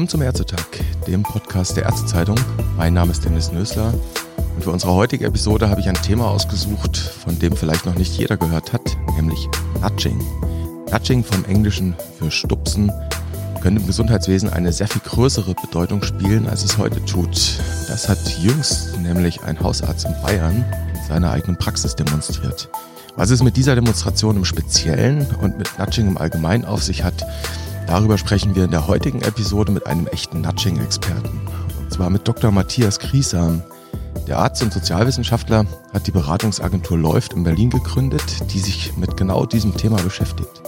Willkommen zum Ärztetag, dem Podcast der Ärztezeitung. Mein Name ist Dennis Nösler und für unsere heutige Episode habe ich ein Thema ausgesucht, von dem vielleicht noch nicht jeder gehört hat, nämlich Nudging. Nudging vom Englischen für Stupsen könnte im Gesundheitswesen eine sehr viel größere Bedeutung spielen, als es heute tut. Das hat jüngst nämlich ein Hausarzt in Bayern in seiner eigenen Praxis demonstriert. Was es mit dieser Demonstration im Speziellen und mit Nudging im Allgemeinen auf sich hat, Darüber sprechen wir in der heutigen Episode mit einem echten Nudging-Experten. Und zwar mit Dr. Matthias Kriesam. Der Arzt und Sozialwissenschaftler hat die Beratungsagentur Läuft in Berlin gegründet, die sich mit genau diesem Thema beschäftigt.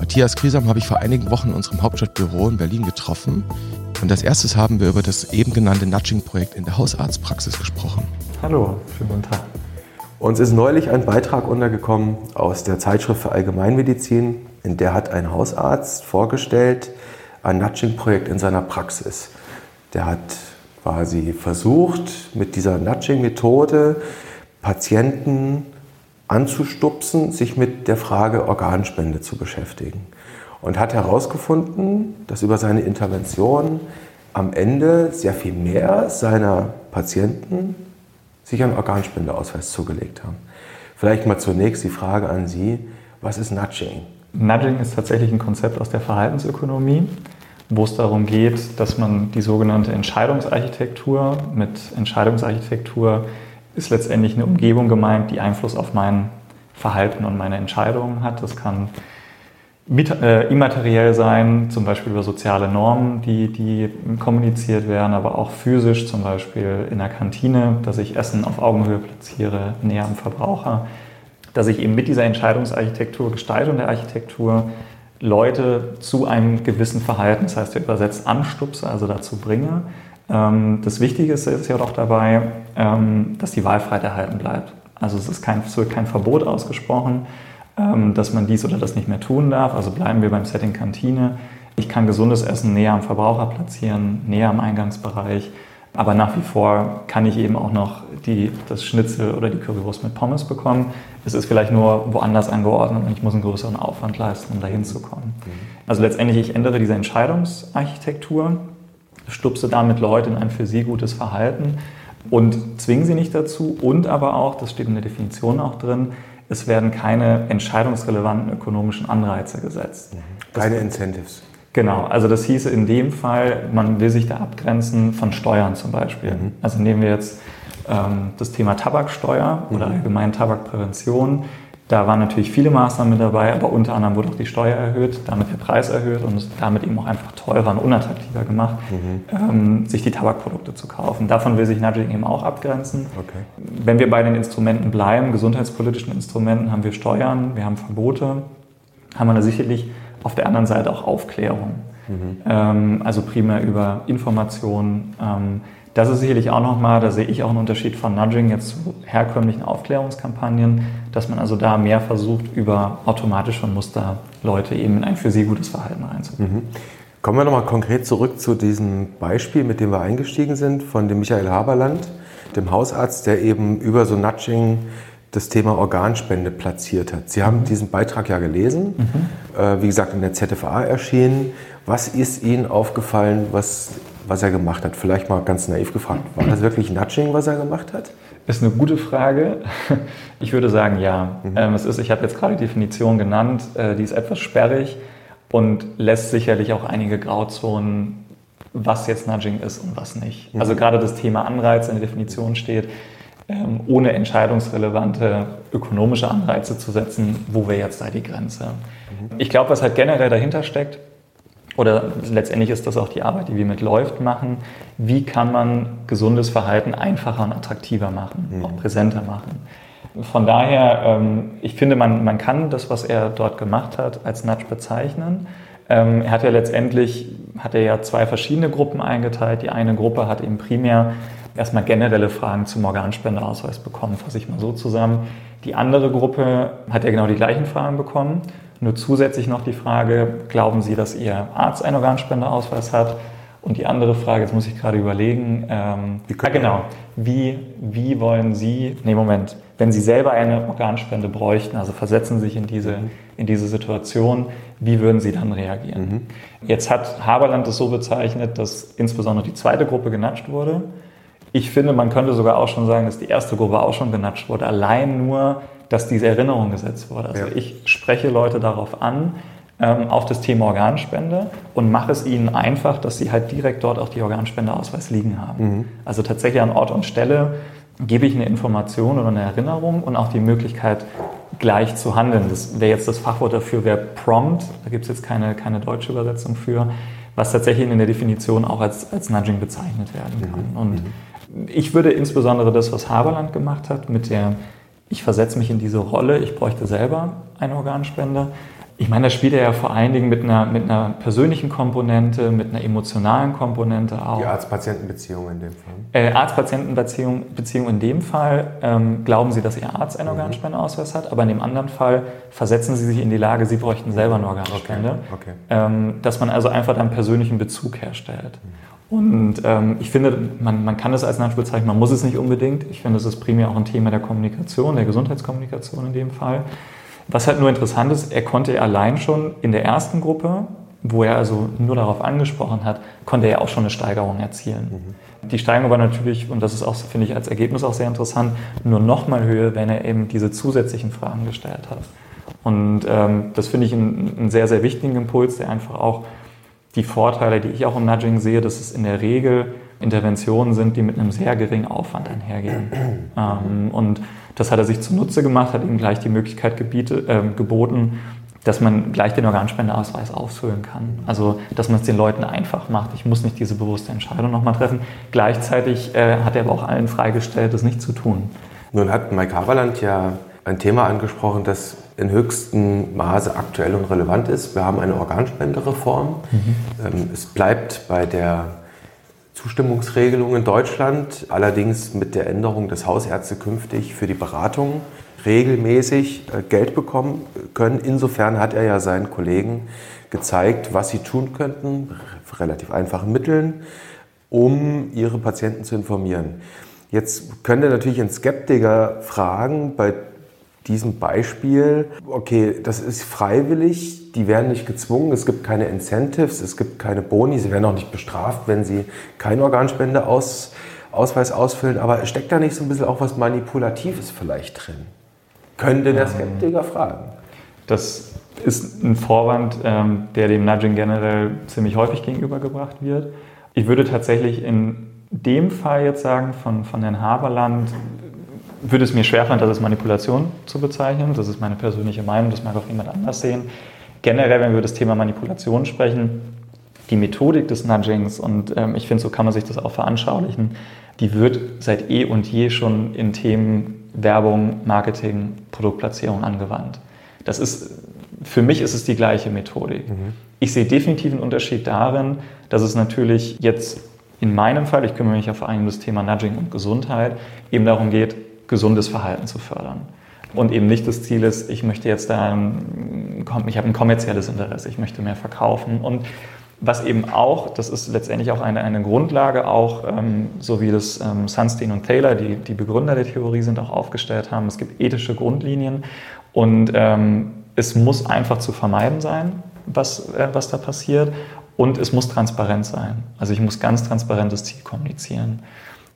Matthias Kriesam habe ich vor einigen Wochen in unserem Hauptstadtbüro in Berlin getroffen. Und als erstes haben wir über das eben genannte Nudging-Projekt in der Hausarztpraxis gesprochen. Hallo, schönen guten Tag. Uns ist neulich ein Beitrag untergekommen aus der Zeitschrift für Allgemeinmedizin, in der hat ein Hausarzt vorgestellt ein Nudging-Projekt in seiner Praxis. Der hat quasi versucht, mit dieser Nudging-Methode Patienten anzustupsen, sich mit der Frage Organspende zu beschäftigen. Und hat herausgefunden, dass über seine Intervention am Ende sehr viel mehr seiner Patienten sich einen Organspendeausweis zugelegt haben. Vielleicht mal zunächst die Frage an Sie, was ist Nudging? Nudging ist tatsächlich ein Konzept aus der Verhaltensökonomie, wo es darum geht, dass man die sogenannte Entscheidungsarchitektur, mit Entscheidungsarchitektur ist letztendlich eine Umgebung gemeint, die Einfluss auf mein Verhalten und meine Entscheidungen hat. Das kann äh, immateriell sein, zum Beispiel über soziale Normen, die, die kommuniziert werden, aber auch physisch, zum Beispiel in der Kantine, dass ich Essen auf Augenhöhe platziere, näher am Verbraucher dass ich eben mit dieser Entscheidungsarchitektur, Gestaltung der Architektur Leute zu einem gewissen Verhalten, das heißt, wir übersetzt anstupse, also dazu bringe. Ähm, das Wichtige ist ja doch dabei, ähm, dass die Wahlfreiheit erhalten bleibt. Also es, ist kein, es wird kein Verbot ausgesprochen, ähm, dass man dies oder das nicht mehr tun darf. Also bleiben wir beim Setting Kantine. Ich kann gesundes Essen näher am Verbraucher platzieren, näher am Eingangsbereich. Aber nach wie vor kann ich eben auch noch die, das Schnitzel oder die Currywurst mit Pommes bekommen. Es ist vielleicht nur woanders angeordnet und ich muss einen größeren Aufwand leisten, um dahin zu kommen. Mhm. Also letztendlich, ich ändere diese Entscheidungsarchitektur, stupse damit Leute in ein für sie gutes Verhalten und zwinge sie nicht dazu und aber auch, das steht in der Definition auch drin, es werden keine entscheidungsrelevanten ökonomischen Anreize gesetzt. Mhm. Keine Incentives. Genau, also das hieße in dem Fall, man will sich da abgrenzen von Steuern zum Beispiel. Mhm. Also nehmen wir jetzt ähm, das Thema Tabaksteuer mhm. oder allgemein Tabakprävention. Da waren natürlich viele Maßnahmen mit dabei, aber unter anderem wurde auch die Steuer erhöht, damit der Preis erhöht und es damit eben auch einfach teurer und unattraktiver gemacht, mhm. ähm, sich die Tabakprodukte zu kaufen. Davon will sich Nudging eben auch abgrenzen. Okay. Wenn wir bei den Instrumenten bleiben, gesundheitspolitischen Instrumenten, haben wir Steuern, wir haben Verbote, haben wir da sicherlich auf der anderen Seite auch Aufklärung. Mhm. Ähm, also primär über Informationen. Ähm, das ist sicherlich auch nochmal, da sehe ich auch einen Unterschied von Nudging jetzt zu herkömmlichen Aufklärungskampagnen, dass man also da mehr versucht, über automatische Muster Leute eben in ein für sie gutes Verhalten reinzubringen. Mhm. Kommen wir nochmal konkret zurück zu diesem Beispiel, mit dem wir eingestiegen sind, von dem Michael Haberland, dem Hausarzt, der eben über so Nudging das Thema Organspende platziert hat. Sie haben mhm. diesen Beitrag ja gelesen, mhm. äh, wie gesagt in der ZFA erschienen. Was ist Ihnen aufgefallen, was, was er gemacht hat? Vielleicht mal ganz naiv gefragt, war das wirklich Nudging, was er gemacht hat? Ist eine gute Frage. Ich würde sagen, ja. Mhm. Ähm, es ist, ich habe jetzt gerade die Definition genannt, äh, die ist etwas sperrig und lässt sicherlich auch einige Grauzonen, was jetzt Nudging ist und was nicht. Mhm. Also gerade das Thema Anreiz in der Definition steht ähm, ohne entscheidungsrelevante ökonomische Anreize zu setzen, wo wäre jetzt da die Grenze. Mhm. Ich glaube, was halt generell dahinter steckt, oder letztendlich ist das auch die Arbeit, die wir mit Läuft machen, wie kann man gesundes Verhalten einfacher und attraktiver machen, mhm. auch präsenter machen. Von daher, ähm, ich finde, man, man kann das, was er dort gemacht hat, als Nudge bezeichnen. Ähm, er hat ja letztendlich, hat er ja zwei verschiedene Gruppen eingeteilt. Die eine Gruppe hat eben primär erstmal generelle Fragen zum Organspendeausweis bekommen, fasse ich mal so zusammen. Die andere Gruppe hat ja genau die gleichen Fragen bekommen, nur zusätzlich noch die Frage, glauben Sie, dass Ihr Arzt einen Organspendeausweis hat? Und die andere Frage, jetzt muss ich gerade überlegen, ähm, Wie ah, genau, wie, wie wollen Sie, nee Moment, wenn Sie selber eine Organspende bräuchten, also versetzen Sie sich in diese, in diese Situation, wie würden Sie dann reagieren? Jetzt hat Haberland es so bezeichnet, dass insbesondere die zweite Gruppe genatscht wurde. Ich finde, man könnte sogar auch schon sagen, dass die erste Gruppe auch schon genatscht wurde, allein nur, dass diese Erinnerung gesetzt wurde. Also Ja. ich spreche Leute darauf an, ähm, auf das Thema Organspende und mache es ihnen einfach, dass sie halt direkt dort auch die Organspendeausweis liegen haben. Also tatsächlich an Ort und Stelle gebe ich eine Information oder eine Erinnerung und auch die Möglichkeit, gleich zu handeln. Das wäre jetzt das Fachwort dafür, wäre Prompt. Da gibt es jetzt keine, keine deutsche Übersetzung für, was tatsächlich in der Definition auch als, als Nudging bezeichnet werden kann. Und ich würde insbesondere das, was Haberland gemacht hat, mit der, ich versetze mich in diese Rolle, ich bräuchte selber eine Organspende. Ich meine, das spielt er ja vor allen Dingen mit einer, mit einer persönlichen Komponente, mit einer emotionalen Komponente auch. Die Arzt-Patienten-Beziehung in dem Fall. Äh, Arzt-Patienten-Beziehung Beziehung in dem Fall ähm, glauben Sie, dass Ihr Arzt einen Organspendeausweis hat, aber in dem anderen Fall versetzen Sie sich in die Lage, Sie bräuchten selber eine Organspende. Okay, okay. Ähm, dass man also einfach einen persönlichen Bezug herstellt. Und ähm, ich finde, man, man kann das als Nudge bezeichnen, man muss es nicht unbedingt. Ich finde, es ist primär auch ein Thema der Kommunikation, der Gesundheitskommunikation in dem Fall. Was halt nur interessant ist, er konnte allein schon in der ersten Gruppe, wo er also nur darauf angesprochen hat, konnte er auch schon eine Steigerung erzielen. Die Steigerung war natürlich, und das ist auch, finde ich, als Ergebnis auch sehr interessant, nur noch mal höher, wenn er eben diese zusätzlichen Fragen gestellt hat. Und ähm, das finde ich einen, einen sehr, sehr wichtigen Impuls, der einfach auch die Vorteile, die ich auch im Nudging sehe, dass es in der Regel Interventionen sind, die mit einem sehr geringen Aufwand einhergehen. Ähm, und das hat er sich zunutze gemacht, hat ihm gleich die Möglichkeit gebiete, ähm, geboten, dass man gleich den Organspendeausweis ausfüllen kann. Also, dass man es den Leuten einfach macht. Ich muss nicht diese bewusste Entscheidung nochmal treffen. Gleichzeitig äh, hat er aber auch allen freigestellt, das nicht zu tun. Nun hat Mike Haberland ja ein Thema angesprochen, das in höchstem Maße aktuell und relevant ist. Wir haben eine Organspendereform. Ähm, Es bleibt bei der Zustimmungsregelung in Deutschland, allerdings mit der Änderung, dass Hausärzte künftig für die Beratung regelmäßig äh, Geld bekommen können. Insofern hat er ja seinen Kollegen gezeigt, was sie tun könnten, relativ einfachen Mitteln, um ihre Patienten zu informieren. Jetzt könnte natürlich ein Skeptiker fragen bei diesem Beispiel, okay, das ist freiwillig, die werden nicht gezwungen, es gibt keine Incentives, es gibt keine Boni, sie werden auch nicht bestraft, wenn sie keinen Organspendeausweis ausfüllen, aber steckt da nicht so ein bisschen auch was Manipulatives vielleicht drin? Könnte der Skeptiker fragen. Das ist ein Vorwand, ähm, der dem Nudging generell ziemlich häufig gegenübergebracht wird. Ich würde tatsächlich in dem Fall jetzt sagen, von, von Herrn Haberland, würde es mir schwerfallen, das als Manipulation zu bezeichnen. Das ist meine persönliche Meinung, das mag auch jemand anders sehen. Generell, wenn wir über das Thema Manipulation sprechen, die Methodik des Nudgings, und ähm, ich finde, so kann man sich das auch veranschaulichen, die wird seit eh und je schon in Themen Werbung, Marketing, Produktplatzierung angewandt. Das ist, für mich ist es die gleiche Methodik. Ich sehe definitiv einen Unterschied darin, dass es natürlich jetzt in meinem Fall, ich kümmere mich ja vor allem um das Thema Nudging und Gesundheit, eben darum geht, gesundes Verhalten zu fördern. Und eben nicht das Ziel ist, ich möchte jetzt da, ich habe ein kommerzielles Interesse, ich möchte mehr verkaufen. Und was eben auch, das ist letztendlich auch eine, eine Grundlage, auch ähm, so wie das ähm, Sunstein und Taylor, die, die Begründer der Theorie sind, auch aufgestellt haben. Es gibt ethische Grundlinien und ähm, es muss einfach zu vermeiden sein, was, äh, was da passiert. Und es muss transparent sein. Also ich muss ganz transparentes Ziel kommunizieren.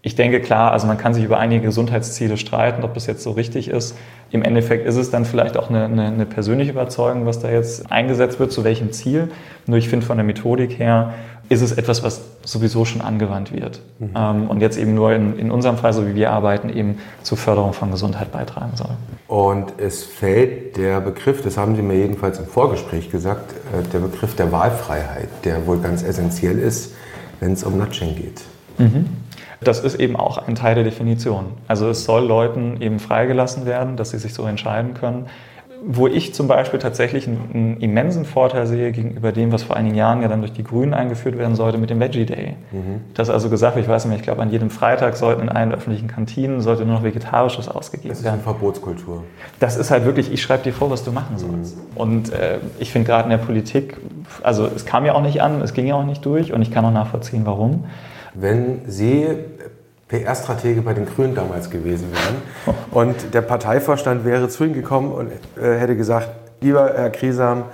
Ich denke, klar, also man kann sich über einige Gesundheitsziele streiten, ob das jetzt so richtig ist. Im Endeffekt ist es dann vielleicht auch eine, eine, eine persönliche Überzeugung, was da jetzt eingesetzt wird, zu welchem Ziel. Nur ich finde von der Methodik her ist es etwas, was sowieso schon angewandt wird. Ähm, und jetzt eben nur in, in unserem Fall, so wie wir arbeiten, eben zur Förderung von Gesundheit beitragen soll. Und es fällt der Begriff, das haben Sie mir jedenfalls im Vorgespräch gesagt, äh, der Begriff der Wahlfreiheit, der wohl ganz essentiell ist, wenn es um Nudging geht. Das ist eben auch ein Teil der Definition. Also es soll Leuten eben freigelassen werden, dass sie sich so entscheiden können. wo ich zum Beispiel tatsächlich einen, immensen Vorteil sehe gegenüber dem, was vor einigen Jahren ja dann durch die Grünen eingeführt werden sollte mit dem Veggie Day. Mhm. Das also gesagt, ich weiß nicht, ich glaube, an jedem Freitag sollten in allen öffentlichen Kantinen sollte nur noch Vegetarisches ausgegeben werden. Das ist eine Verbotskultur. Das ist halt wirklich, ich schreibe dir vor, was du machen sollst. Mhm. Und äh, ich finde gerade in der Politik, also es kam ja auch nicht an, es ging ja auch nicht durch und ich kann auch nachvollziehen, warum. Wenn Sie PR-Stratege bei den Grünen damals gewesen wären. Und der Parteivorstand wäre zu Ihnen gekommen und äh, hätte gesagt, lieber Herr Kriesam,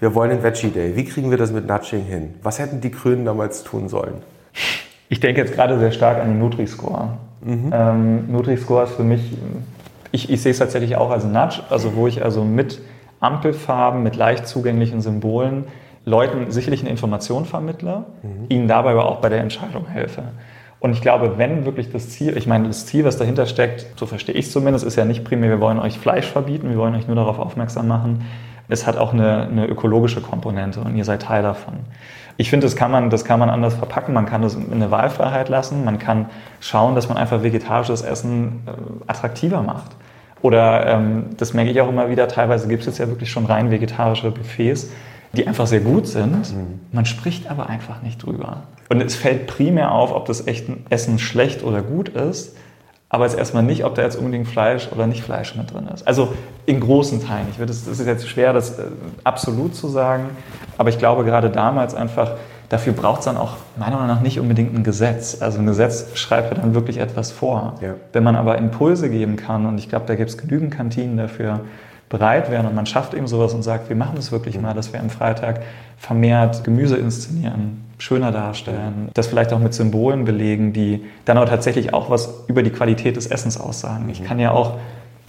wir wollen den Veggie Day. Wie kriegen wir das mit Nudging hin? Was hätten die Grünen damals tun sollen? Ich denke jetzt gerade sehr stark an den Nutri-Score. Mhm. Ähm, Nutri-Score ist für mich, ich, ich sehe es tatsächlich auch als Nudge, also wo ich also mit Ampelfarben, mit leicht zugänglichen Symbolen Leuten sicherlich eine Information vermittle, mhm. ihnen dabei aber auch bei der Entscheidung helfe. Und ich glaube, wenn wirklich das Ziel, ich meine, das Ziel, was dahinter steckt, so verstehe ich es zumindest, ist ja nicht primär, wir wollen euch Fleisch verbieten, wir wollen euch nur darauf aufmerksam machen. Es hat auch eine, eine ökologische Komponente und ihr seid Teil davon. Ich finde, das kann, man, das kann man anders verpacken. Man kann das in eine Wahlfreiheit lassen. Man kann schauen, dass man einfach vegetarisches Essen äh, attraktiver macht. Oder ähm, das merke ich auch immer wieder, teilweise gibt es jetzt ja wirklich schon rein vegetarische Buffets, die einfach sehr gut sind. Mhm. Man spricht aber einfach nicht drüber. Und es fällt primär auf, ob das Essen schlecht oder gut ist, aber es ist erstmal nicht, ob da jetzt unbedingt Fleisch oder nicht Fleisch mit drin ist. Also in großen Teilen. Ich würde, das ist jetzt schwer, das äh, absolut zu sagen, aber ich glaube gerade damals einfach, dafür braucht es dann auch meiner Meinung nach nicht unbedingt ein Gesetz. Also ein Gesetz schreibt ja dann wirklich etwas vor. Ja. Wenn man aber Impulse geben kann, und ich glaube, da gibt es genügend Kantinen dafür, bereit wären und man schafft eben sowas und sagt, wir machen es wirklich mal, dass wir am Freitag vermehrt Gemüse inszenieren, schöner darstellen, das vielleicht auch mit Symbolen belegen, die dann aber tatsächlich auch was über die Qualität des Essens aussagen. Ich kann ja auch,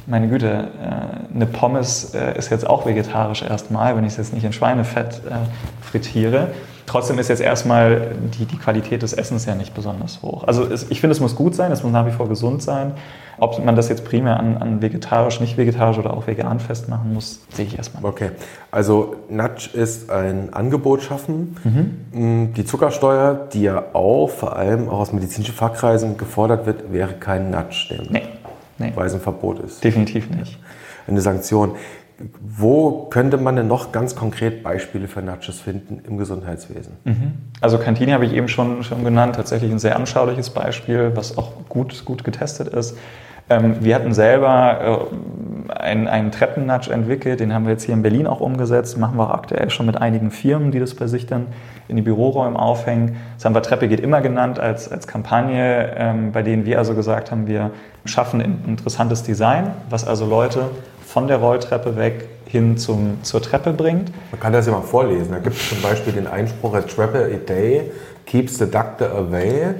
meine Güte, äh, eine Pommes äh, ist jetzt auch vegetarisch erstmal, wenn ich es jetzt nicht in Schweinefett äh, frittiere. Trotzdem ist jetzt erstmal die, die Qualität des Essens ja nicht besonders hoch. Also es, ich finde, es muss gut sein, es muss nach wie vor gesund sein. Ob man das jetzt primär an, an vegetarisch, nicht vegetarisch oder auch vegan festmachen muss, sehe ich erstmal. Okay, also Nudge ist ein Angebot schaffen. Mhm. Mm, die Zuckersteuer, die ja auch vor allem auch aus medizinischen Fachkreisen gefordert wird, wäre kein Nudge, nee. Nee. weil es ein Verbot ist. Definitiv nicht. Eine Sanktion. Wo könnte man denn noch ganz konkret Beispiele für Nudges finden im Gesundheitswesen? Mhm. Also Kantine habe ich eben schon, schon genannt, tatsächlich ein sehr anschauliches Beispiel, was auch gut, gut getestet ist. Ähm, wir hatten selber äh, einen, einen Treppennudge entwickelt, den haben wir jetzt hier in Berlin auch umgesetzt, machen wir auch aktuell schon mit einigen Firmen, die das bei sich dann in die Büroräume aufhängen. Das haben wir Treppe geht immer genannt als, als Kampagne, ähm, bei denen wir also gesagt haben, wir schaffen ein interessantes Design, was also Leute von der Rolltreppe weg hin zum, zur Treppe bringt. Man kann das ja mal vorlesen. Da gibt es zum Beispiel den Einspruch, a trapper a day keeps the doctor away.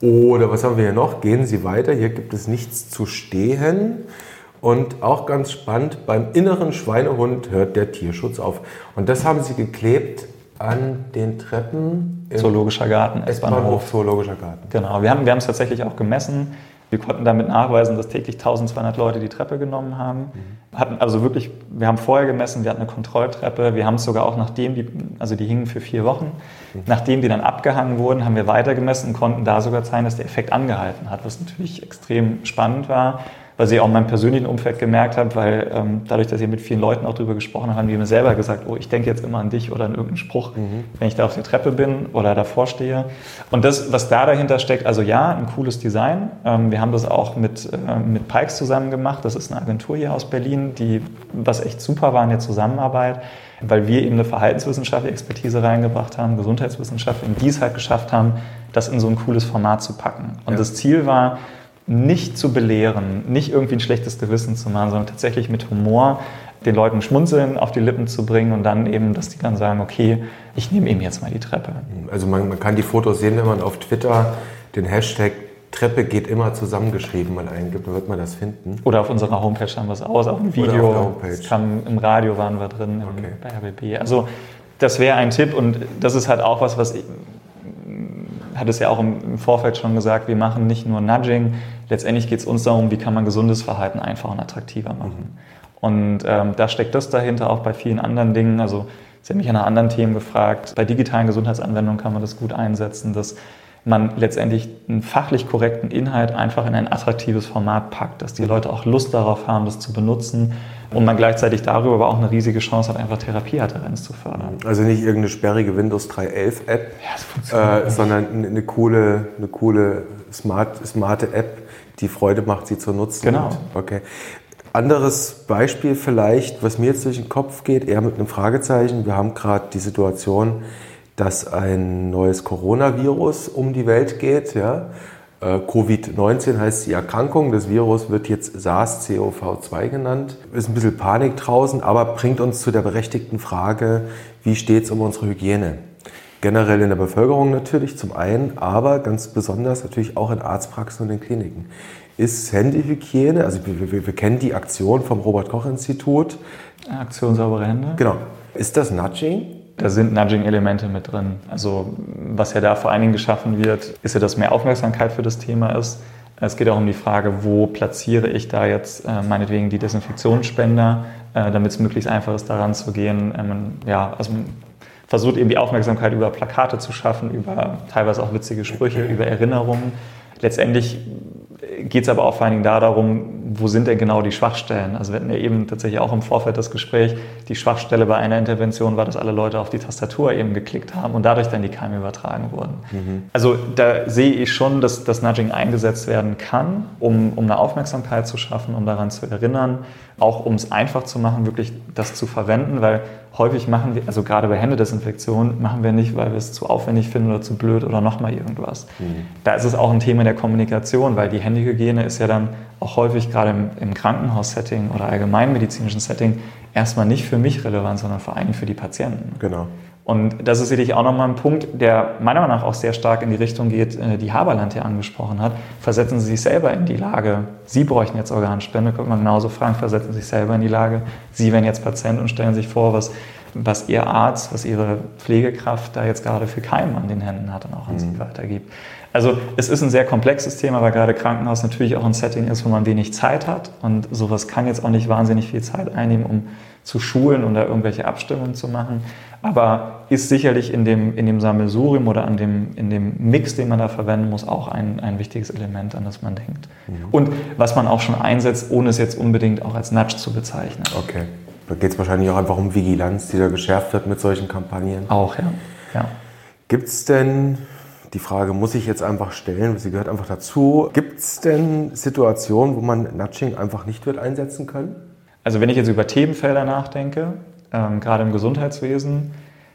Oder was haben wir hier noch? Gehen Sie weiter, hier gibt es nichts zu stehen. Und auch ganz spannend, beim inneren Schweinehund hört der Tierschutz auf. Und das haben Sie geklebt an den Treppen. Zoologischer Garten, S-Bahnhof. Zoologischer Garten. Genau, wir haben wir es tatsächlich auch gemessen. Wir konnten damit nachweisen, dass täglich 1200 Leute die Treppe genommen haben. Mhm. Hatten also wirklich, wir haben vorher gemessen, wir hatten eine Kontrolltreppe, wir haben es sogar auch nachdem die, also die hingen für vier Wochen, mhm. nachdem die dann abgehangen wurden, haben wir weiter gemessen und konnten da sogar zeigen, dass der Effekt angehalten hat, was natürlich extrem spannend war was ich auch in meinem persönlichen Umfeld gemerkt habe, weil ähm, dadurch, dass ich mit vielen Leuten auch darüber gesprochen habe, haben die mir selber gesagt, oh, ich denke jetzt immer an dich oder an irgendeinen Spruch, mhm. wenn ich da auf der Treppe bin oder davor stehe. Und das, was da dahinter steckt, also ja, ein cooles Design. Ähm, wir haben das auch mit, äh, mit Pikes zusammen gemacht. Das ist eine Agentur hier aus Berlin, die, was echt super war in der Zusammenarbeit, weil wir eben eine verhaltenswissenschaftliche Expertise reingebracht haben, Gesundheitswissenschaft, und die es halt geschafft haben, das in so ein cooles Format zu packen. Und ja. das Ziel war, nicht zu belehren, nicht irgendwie ein schlechtes Gewissen zu machen, sondern tatsächlich mit Humor den Leuten Schmunzeln auf die Lippen zu bringen und dann eben, dass die dann sagen, okay, ich nehme eben jetzt mal die Treppe. Also man, man kann die Fotos sehen, wenn man auf Twitter den Hashtag Treppe geht immer zusammengeschrieben mal eingibt, dann wird man das finden. Oder auf unserer Homepage haben wir es aus, auf dem Video. Es kam, Im Radio waren wir drin, okay. bei RBB. Also das wäre ein Tipp und das ist halt auch was, was ich, hat es ja auch im Vorfeld schon gesagt, wir machen nicht nur Nudging, letztendlich geht es uns darum, wie kann man gesundes Verhalten einfach und attraktiver machen. Mhm. Und ähm, da steckt das dahinter, auch bei vielen anderen Dingen. Also Sie haben mich nach anderen Themen gefragt. Bei digitalen Gesundheitsanwendungen kann man das gut einsetzen. Das man letztendlich einen fachlich korrekten Inhalt einfach in ein attraktives Format packt, dass die Leute auch Lust darauf haben, das zu benutzen und man gleichzeitig darüber aber auch eine riesige Chance hat, einfach Therapieadherenz zu fördern. Also nicht irgendeine sperrige Windows 3.11 App, ja, äh, sondern eine coole, eine coole smart, smarte App, die Freude macht, sie zu nutzen. Genau. Okay. Anderes Beispiel vielleicht, was mir jetzt durch den Kopf geht, eher mit einem Fragezeichen. Wir haben gerade die Situation, dass ein neues Coronavirus um die Welt geht. Ja? Äh, Covid-19 heißt die Erkrankung. Das Virus wird jetzt SARS-CoV-2 genannt. Ist ein bisschen Panik draußen, aber bringt uns zu der berechtigten Frage, wie steht es um unsere Hygiene? Generell in der Bevölkerung natürlich zum einen, aber ganz besonders natürlich auch in Arztpraxen und in Kliniken. Ist Händehygiene, also wir, wir, wir kennen die Aktion vom Robert-Koch-Institut. Aktion saubere Hände. Genau. Ist das Nudging? Da sind Nudging-Elemente mit drin. Also was ja da vor allen Dingen geschaffen wird, ist ja, dass mehr Aufmerksamkeit für das Thema ist. Es geht auch um die Frage, wo platziere ich da jetzt äh, meinetwegen die Desinfektionsspender, äh, damit es möglichst einfach ist, daran zu gehen. Ähm, ja, also versucht eben die Aufmerksamkeit über Plakate zu schaffen, über teilweise auch witzige Sprüche, über Erinnerungen. Letztendlich geht es aber auch vor allen Dingen da darum, wo sind denn genau die Schwachstellen? Also wir hatten ja eben tatsächlich auch im Vorfeld das Gespräch, die Schwachstelle bei einer Intervention war, dass alle Leute auf die Tastatur eben geklickt haben und dadurch dann die Keime übertragen wurden. Mhm. Also da sehe ich schon, dass das Nudging eingesetzt werden kann, um, um eine Aufmerksamkeit zu schaffen, um daran zu erinnern, auch um es einfach zu machen, wirklich das zu verwenden, weil häufig machen wir, also gerade bei Händedesinfektion, machen wir nicht, weil wir es zu aufwendig finden oder zu blöd oder nochmal irgendwas. Mhm. Da ist es auch ein Thema der Kommunikation, weil die Händehygiene ist ja dann auch häufig gerade im, im Krankenhaussetting oder allgemeinmedizinischen Setting erstmal nicht für mich relevant, sondern vor allem für die Patienten. Genau. Und das ist sicherlich auch nochmal ein Punkt, der meiner Meinung nach auch sehr stark in die Richtung geht, äh, die Haberland hier angesprochen hat. Versetzen Sie sich selber in die Lage, Sie bräuchten jetzt Organspende, könnte man genauso fragen, versetzen Sie sich selber in die Lage, Sie wären jetzt Patient und stellen sich vor, was, was Ihr Arzt, was Ihre Pflegekraft da jetzt gerade für Keim an den Händen hat und auch an mhm. Sie weitergibt. Also es ist ein sehr komplexes Thema, weil gerade Krankenhaus natürlich auch ein Setting ist, wo man wenig Zeit hat und sowas kann jetzt auch nicht wahnsinnig viel Zeit einnehmen, um zu schulen und da irgendwelche Abstimmungen zu machen aber ist sicherlich in dem, in dem Sammelsurium oder an dem, in dem Mix, den man da verwenden muss, auch ein, ein wichtiges Element, an das man denkt. Mhm. Und was man auch schon einsetzt, ohne es jetzt unbedingt auch als Nudge zu bezeichnen. Okay. Da geht es wahrscheinlich auch einfach um Vigilanz, die da geschärft wird mit solchen Kampagnen. Auch, ja. ja. Gibt es denn, die Frage muss ich jetzt einfach stellen, sie gehört einfach dazu, gibt es denn Situationen, wo man Nudging einfach nicht wird einsetzen können? Also wenn ich jetzt über Themenfelder nachdenke, ähm, gerade im Gesundheitswesen,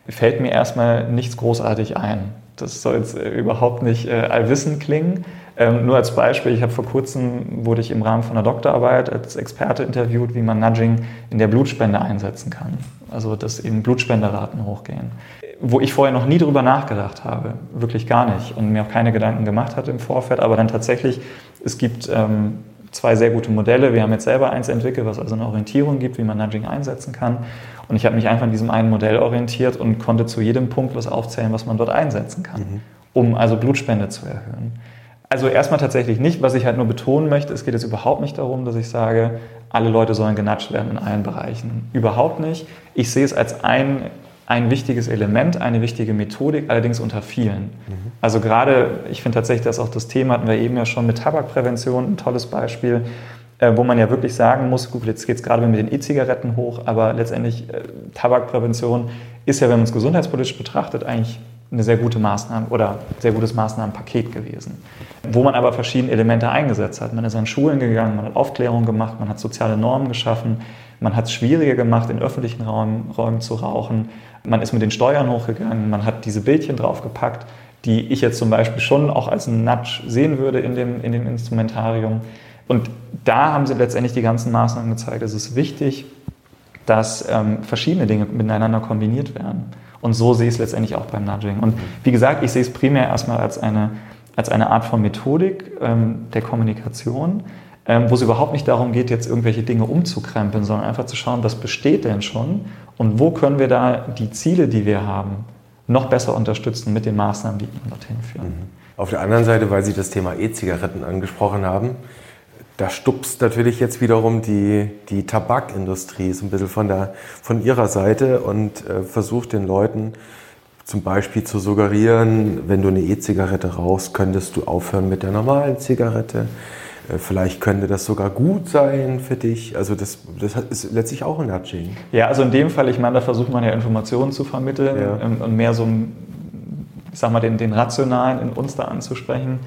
fällt mir erstmal nichts großartig ein. Das soll jetzt äh, überhaupt nicht äh, allwissend klingen. Ähm, nur als Beispiel, ich habe vor kurzem, wurde ich im Rahmen von einer Doktorarbeit als Experte interviewt, wie man Nudging in der Blutspende einsetzen kann. Also, dass eben Blutspenderaten hochgehen. Wo ich vorher noch nie drüber nachgedacht habe, wirklich gar nicht und mir auch keine Gedanken gemacht hatte im Vorfeld, aber dann tatsächlich, es gibt ähm, zwei sehr gute Modelle. Wir haben jetzt selber eins entwickelt, was also eine Orientierung gibt, wie man Nudging einsetzen kann. Und ich habe mich einfach an diesem einen Modell orientiert und konnte zu jedem Punkt was aufzählen, was man dort einsetzen kann, mhm. um also Blutspende zu erhöhen. Also erstmal tatsächlich nicht. Was ich halt nur betonen möchte, es geht jetzt überhaupt nicht darum, dass ich sage, alle Leute sollen genatscht werden in allen Bereichen. Überhaupt nicht. Ich sehe es als ein, ein wichtiges Element, eine wichtige Methodik, allerdings unter vielen. Mhm. Also gerade, ich finde tatsächlich, dass auch das Thema hatten wir eben ja schon mit Tabakprävention, ein tolles Beispiel. Äh, wo man ja wirklich sagen muss, gut, jetzt geht es gerade mit den E-Zigaretten hoch, aber letztendlich äh, Tabakprävention ist ja, wenn man es gesundheitspolitisch betrachtet, eigentlich eine sehr gute Maßnahme oder sehr gutes Maßnahmenpaket gewesen, wo man aber verschiedene Elemente eingesetzt hat. Man ist an Schulen gegangen, man hat Aufklärung gemacht, man hat soziale Normen geschaffen, man hat es schwieriger gemacht, in öffentlichen Räumen, Räumen zu rauchen, man ist mit den Steuern hochgegangen, man hat diese Bildchen draufgepackt, die ich jetzt zum Beispiel schon auch als einen Nudge sehen würde in dem, in dem Instrumentarium. Und da haben sie letztendlich die ganzen Maßnahmen gezeigt. Es ist wichtig, dass ähm, verschiedene Dinge miteinander kombiniert werden. Und so sehe ich es letztendlich auch beim Nudging. Und wie gesagt, ich sehe es primär erstmal als eine, als eine Art von Methodik ähm, der Kommunikation, ähm, wo es überhaupt nicht darum geht, jetzt irgendwelche Dinge umzukrempeln, sondern einfach zu schauen, was besteht denn schon und wo können wir da die Ziele, die wir haben, noch besser unterstützen mit den Maßnahmen, die dorthin führen. Mhm. Auf der anderen Seite, weil Sie das Thema E-Zigaretten angesprochen haben, da stupst natürlich jetzt wiederum die, die Tabakindustrie so ein bisschen von, der, von ihrer Seite und äh, versucht den Leuten zum Beispiel zu suggerieren, wenn du eine E-Zigarette rauchst, könntest du aufhören mit der normalen Zigarette. Äh, vielleicht könnte das sogar gut sein für dich. Also das, das ist letztlich auch ein Nudging. Ja, also in dem Fall, ich meine, da versucht man ja Informationen zu vermitteln Ja. und mehr so, ich sag mal, den, den Rationalen in uns da anzusprechen.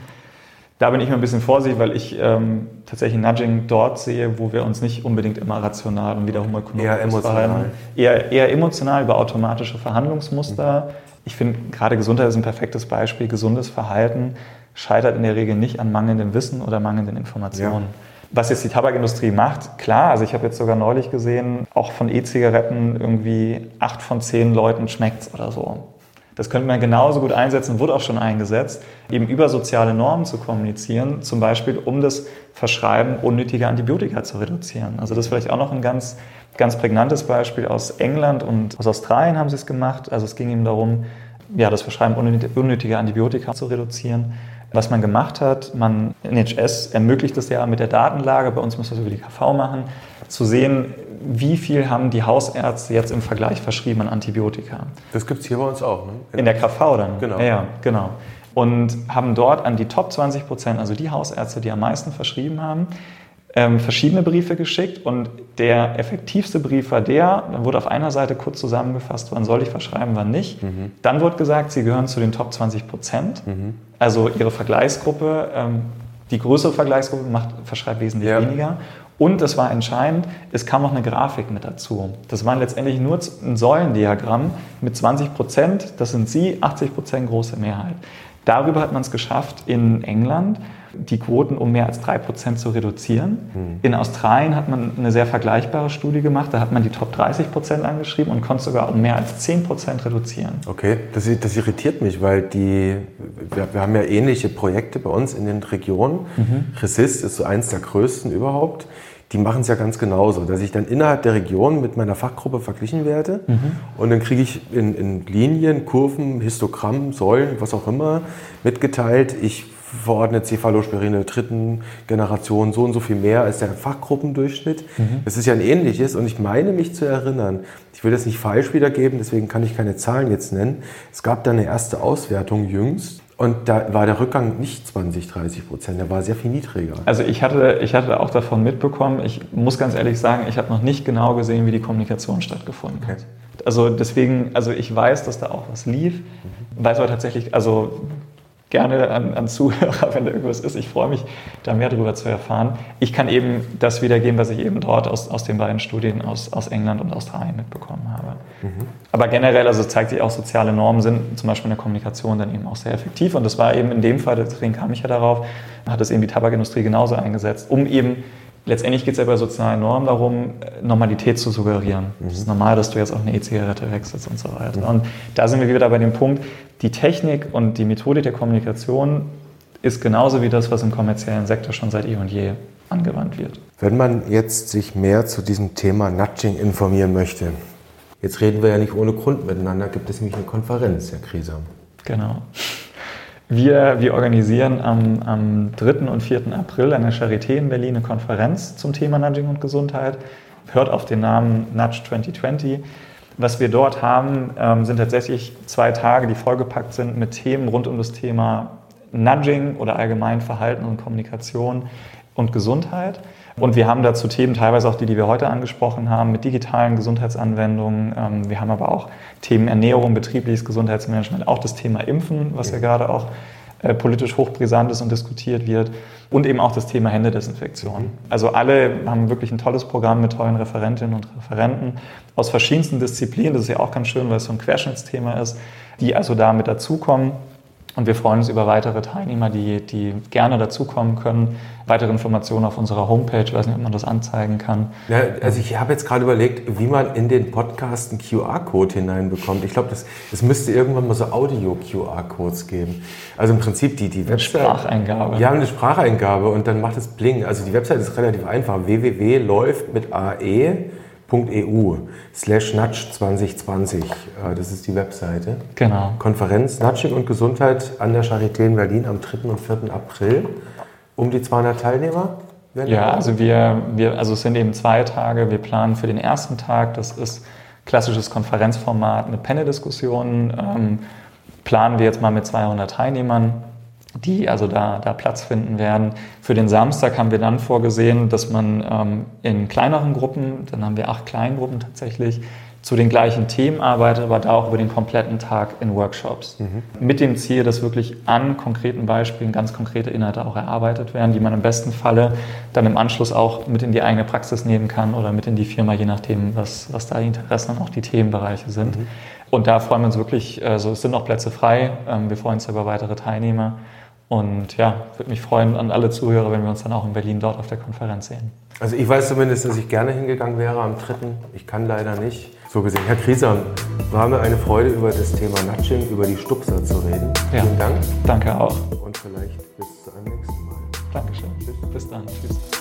Da bin ich mir ein bisschen vorsichtig, weil ich ähm, tatsächlich Nudging dort sehe, wo wir uns nicht unbedingt immer rational und wiederum ökonomisch Eher emotional. verhalten. Eher, eher emotional über automatische Verhandlungsmuster. Ich finde, gerade Gesundheit ist ein perfektes Beispiel. Gesundes Verhalten scheitert in der Regel nicht an mangelndem Wissen oder mangelnden Informationen. Was jetzt die Tabakindustrie macht, klar, also ich habe jetzt sogar neulich gesehen, auch von E-Zigaretten irgendwie acht von zehn Leuten schmeckt's oder so. Das könnte man genauso gut einsetzen, wurde auch schon eingesetzt, eben über soziale Normen zu kommunizieren, zum Beispiel um das Verschreiben unnötiger Antibiotika zu reduzieren. Also das ist vielleicht auch noch ein ganz, ganz prägnantes Beispiel aus England und aus Australien haben sie es gemacht. Also es ging eben darum, ja, das Verschreiben unnöt- unnötiger Antibiotika zu reduzieren. Was man gemacht hat, man, NHS ermöglicht es ja mit der Datenlage, bei uns muss das über die KV machen, zu sehen, wie viel haben die Hausärzte jetzt im Vergleich verschrieben an Antibiotika. Das gibt es hier bei uns auch. Ne? In der KV dann? Genau. Ja, genau. Und haben dort an die Top 20 Prozent, also die Hausärzte, die am meisten verschrieben haben, ähm, verschiedene Briefe geschickt. Und der effektivste Brief war der, dann wurde auf einer Seite kurz zusammengefasst, wann soll ich verschreiben, wann nicht. Dann wurde gesagt, sie gehören zu den Top 20 Prozent. Also ihre Vergleichsgruppe, ähm, die größere Vergleichsgruppe macht, verschreibt wesentlich Ja. weniger. Und das war entscheidend, es kam noch eine Grafik mit dazu. Das waren letztendlich nur ein Säulendiagramm mit 20 Prozent, das sind Sie, 80 Prozent große Mehrheit. Darüber hat man es geschafft, in England die Quoten um mehr als 3 Prozent zu reduzieren. In Australien hat man eine sehr vergleichbare Studie gemacht, da hat man die Top 30 Prozent angeschrieben und konnte sogar um mehr als 10 Prozent reduzieren. Okay, das, das irritiert mich, weil die, wir, wir haben ja ähnliche Projekte bei uns in den Regionen. Resist ist so eins der größten überhaupt. Die machen es ja ganz genauso, dass ich dann innerhalb der Region mit meiner Fachgruppe verglichen werde und dann kriege ich in, in Linien, Kurven, Histogramm, Säulen, was auch immer mitgeteilt. Ich verordne Cephalosporine der dritten Generation so und so viel mehr als der Fachgruppendurchschnitt. Das ist ja ein ähnliches und ich meine mich zu erinnern, ich will das nicht falsch wiedergeben, deswegen kann ich keine Zahlen jetzt nennen. Es gab da eine erste Auswertung jüngst und da war der Rückgang nicht 20, 30 Prozent, der war sehr viel niedriger. Also ich hatte, ich hatte auch davon mitbekommen, ich muss ganz ehrlich sagen, ich habe noch nicht genau gesehen, wie die Kommunikation stattgefunden hat. Also deswegen, also ich weiß, dass da auch was lief, weiß aber tatsächlich, also gerne an, an Zuhörer, wenn da irgendwas ist. Ich freue mich, da mehr darüber zu erfahren. Ich kann eben das wiedergeben, was ich eben dort aus, aus den beiden Studien aus, aus England und Australien mitbekommen habe. Aber generell, also zeigt sich auch, soziale Normen sind zum Beispiel in der Kommunikation dann eben auch sehr effektiv. Und das war eben in dem Fall, deswegen kam ich ja darauf, hat es eben die Tabakindustrie genauso eingesetzt, um eben Letztendlich geht es ja bei sozialen Normen darum, Normalität zu suggerieren. Es ist normal, dass du jetzt auch eine E-Zigarette wechselst und so weiter. Und da sind wir wieder bei dem Punkt, die Technik und die Methodik der Kommunikation ist genauso wie das, was im kommerziellen Sektor schon seit eh und je angewandt wird. Wenn man jetzt sich mehr zu diesem Thema Nudging informieren möchte, jetzt reden wir ja nicht ohne Grund miteinander, gibt es nämlich eine Konferenz, Herr Krieser. Genau. Wir, wir organisieren am, am 3. und 4. April an der Charité in Berlin eine Konferenz zum Thema Nudging und Gesundheit. Hört auf den Namen Nudge 2020. Was wir dort haben, ähm, sind tatsächlich zwei Tage, die vollgepackt sind mit Themen rund um das Thema Nudging oder allgemein Verhalten und Kommunikation und Gesundheit. Und wir haben dazu Themen, teilweise auch die, die wir heute angesprochen haben, mit digitalen Gesundheitsanwendungen. Ähm, Wir haben aber auch Themen Ernährung, betriebliches Gesundheitsmanagement, auch das Thema Impfen, was ja gerade auch äh, politisch hochbrisant ist und diskutiert wird. Und eben auch das Thema Händedesinfektion. Also alle haben wirklich ein tolles Programm mit tollen Referentinnen und Referenten aus verschiedensten Disziplinen. Das ist ja auch ganz schön, weil es so ein Querschnittsthema ist, die also da mit dazukommen. Und wir freuen uns über weitere Teilnehmer, die, die gerne dazukommen können. Weitere Informationen auf unserer Homepage, ich weiß nicht, ob man das anzeigen kann. Ja, also ich habe jetzt gerade überlegt, wie man in den Podcast einen QR-Code hineinbekommt. Ich glaube, es müsste irgendwann mal so Audio-QR-Codes geben. Also im Prinzip die, die Website. Spracheingabe. Ja, eine Spracheingabe und dann macht es Bling. Also die Website ist relativ einfach. www.läuft mit ae.eu slash 2020. Äh, Das ist die Webseite. Genau. Konferenz Nudging und Gesundheit an der Charité in Berlin am 3. und 4. April. Um die 200 Teilnehmer. Ja, da. also wir, wir, also es sind eben zwei Tage. Wir planen für den ersten Tag, das ist klassisches Konferenzformat, eine Panel-Diskussion. Ähm, planen wir jetzt mal mit 200 Teilnehmern die also da, da Platz finden werden. Für den Samstag haben wir dann vorgesehen, dass man ähm, in kleineren Gruppen, dann haben wir acht Kleingruppen tatsächlich, zu den gleichen Themen arbeitet, aber da auch über den kompletten Tag in Workshops. Mhm. Mit dem Ziel, dass wirklich an konkreten Beispielen ganz konkrete Inhalte auch erarbeitet werden, die man im besten Falle dann im Anschluss auch mit in die eigene Praxis nehmen kann oder mit in die Firma, je nachdem, was, was da die Interessen und auch die Themenbereiche sind. Mhm. Und da freuen wir uns wirklich, also es sind noch Plätze frei, ähm, wir freuen uns über weitere Teilnehmer. Und ja, würde mich freuen an alle Zuhörer, wenn wir uns dann auch in Berlin dort auf der Konferenz sehen. Also ich weiß zumindest, dass ich gerne hingegangen wäre am 3. Ich kann leider nicht. So gesehen. Herr Kriesam, war mir eine Freude, über das Thema Nudging, über die Stupser zu reden. Ja. Vielen Dank. Danke auch. Und vielleicht bis zu einem nächsten Mal. Dankeschön. Tschüss. Bis dann. Tschüss.